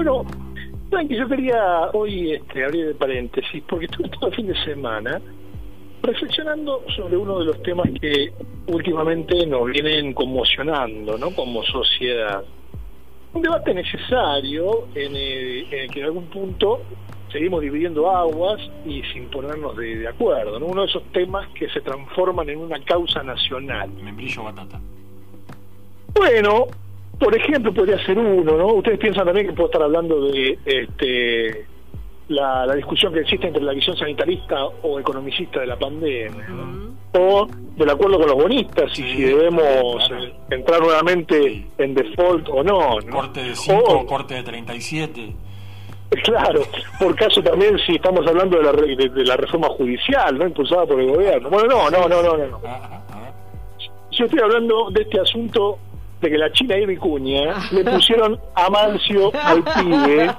Bueno, que yo quería hoy este, abrir el paréntesis, porque estuve todo el fin de semana reflexionando sobre uno de los temas que últimamente nos vienen conmocionando, ¿no? Como sociedad. Un debate necesario en el, que en algún punto seguimos dividiendo aguas y sin ponernos de, acuerdo, ¿no? Uno de esos temas que se transforman en una causa nacional. Membrillo batata. Bueno, por ejemplo, podría ser uno, ¿no? Ustedes piensan también que puedo estar hablando de este la, discusión que existe entre la visión sanitarista o economicista de la pandemia, o del acuerdo con los bonistas y si debemos entrar nuevamente en default o no. Corte de 5 corte de 37. Claro, por caso también si estamos hablando de la, de, la reforma judicial, ¿no? Impulsada por el gobierno. Bueno, no, no, no, no, no. Yo estoy hablando de este asunto de que la China y Vicuña le pusieron Amancio al pibe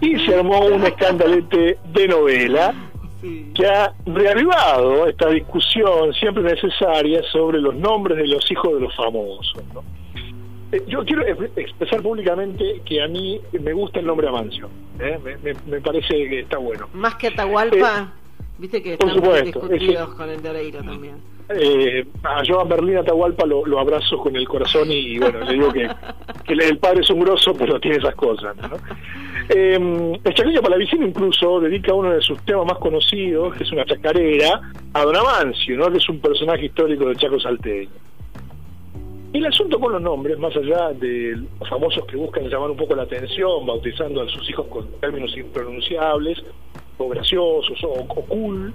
y se armó un escandalete de novela que ha reavivado esta discusión siempre necesaria sobre los nombres de los hijos de los famosos. Eh, yo quiero expresar públicamente que a mí me gusta el nombre Amancio, ¿eh? me, parece que está bueno. Más que Atahualpa, eh, viste que están discutidos con el de Oreiro también eh, a Joan Berlín Atahualpa lo, lo, abrazo con el corazón y, bueno, le digo que, que, el padre es un grosso, pero tiene esas cosas. ¿no? Eh, el Chaqueño Palavicino incluso dedica uno de sus temas más conocidos, que es una chacarera, a Don Amancio, ¿no? que es un personaje histórico del Chaco Salteño. Y el asunto con los nombres, más allá de los famosos que buscan llamar un poco la atención, bautizando a sus hijos con términos impronunciables, o graciosos, o, o cool,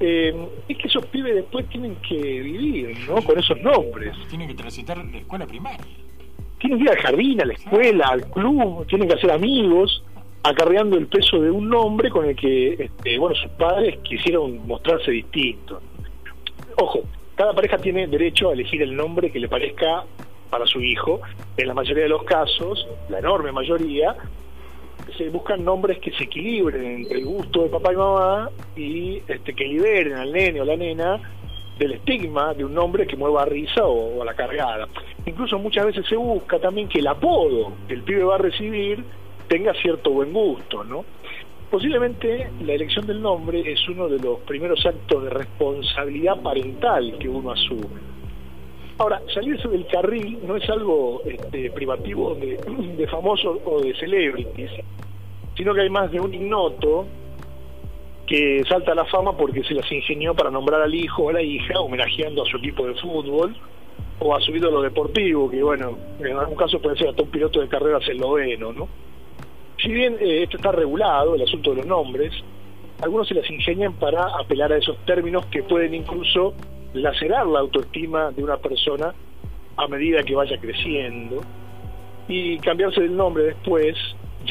eh, es que esos pibes después tienen que vivir, ¿no? Con esos nombres. Tienen que transitar la escuela primaria. Tienen que ir al jardín, a la escuela, al club, tienen que hacer amigos, acarreando el peso de un nombre con el que, este, bueno, sus padres quisieron mostrarse distintos. Ojo, cada pareja tiene derecho a elegir el nombre que le parezca para su hijo. En la mayoría de los casos, la enorme mayoría, se buscan nombres que se equilibren entre el gusto de papá y mamá y este, que liberen al nene o la nena del estigma de un nombre que mueva a risa o, a la cargada. Incluso muchas veces se busca también que el apodo que el pibe va a recibir tenga cierto buen gusto, ¿no? Posiblemente la elección del nombre es uno de los primeros actos de responsabilidad parental que uno asume. Ahora, salirse del carril no es algo este, privativo de, de famosos o de celebrities, sino que hay más de un ignoto que salta a la fama porque se las ingenió para nombrar al hijo o a la hija, homenajeando a su equipo de fútbol o a su ídolo deportivo, que bueno, en algún caso puede ser hasta un piloto de carreras esloveno, ¿no? Si bien eh, esto está regulado, el asunto de los nombres, algunos se las ingenian para apelar a esos términos que pueden incluso lacerar la autoestima de una persona a medida que vaya creciendo y cambiarse del nombre después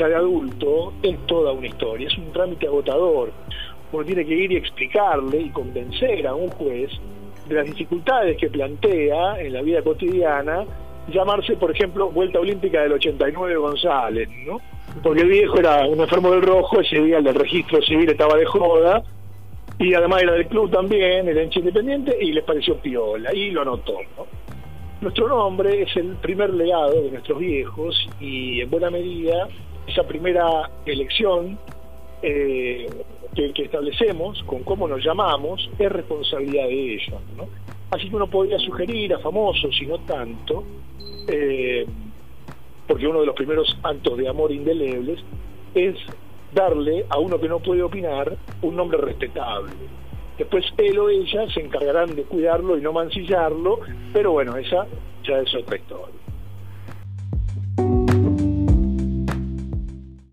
de adulto, es toda una historia, es un trámite agotador. Uno tiene que ir y explicarle y convencer a un juez de las dificultades que plantea en la vida cotidiana llamarse, por ejemplo, Vuelta Olímpica del 89 González, ¿no? Porque el viejo era un enfermo del rojo, ese día el del registro civil estaba de joda, y además era del club también, era hincha independiente, y les pareció piola, y lo anotó, ¿no? Nuestro nombre es el primer legado de nuestros viejos, y en buena medida esa primera elección eh, que, establecemos con cómo nos llamamos es responsabilidad de ellos. Así que uno podría sugerir a famosos, y no tanto, eh, porque uno de los primeros actos de amor indelebles es darle a uno que no puede opinar un nombre respetable. Después él o ella se encargarán de cuidarlo y no mancillarlo, pero bueno, esa ya es otra historia.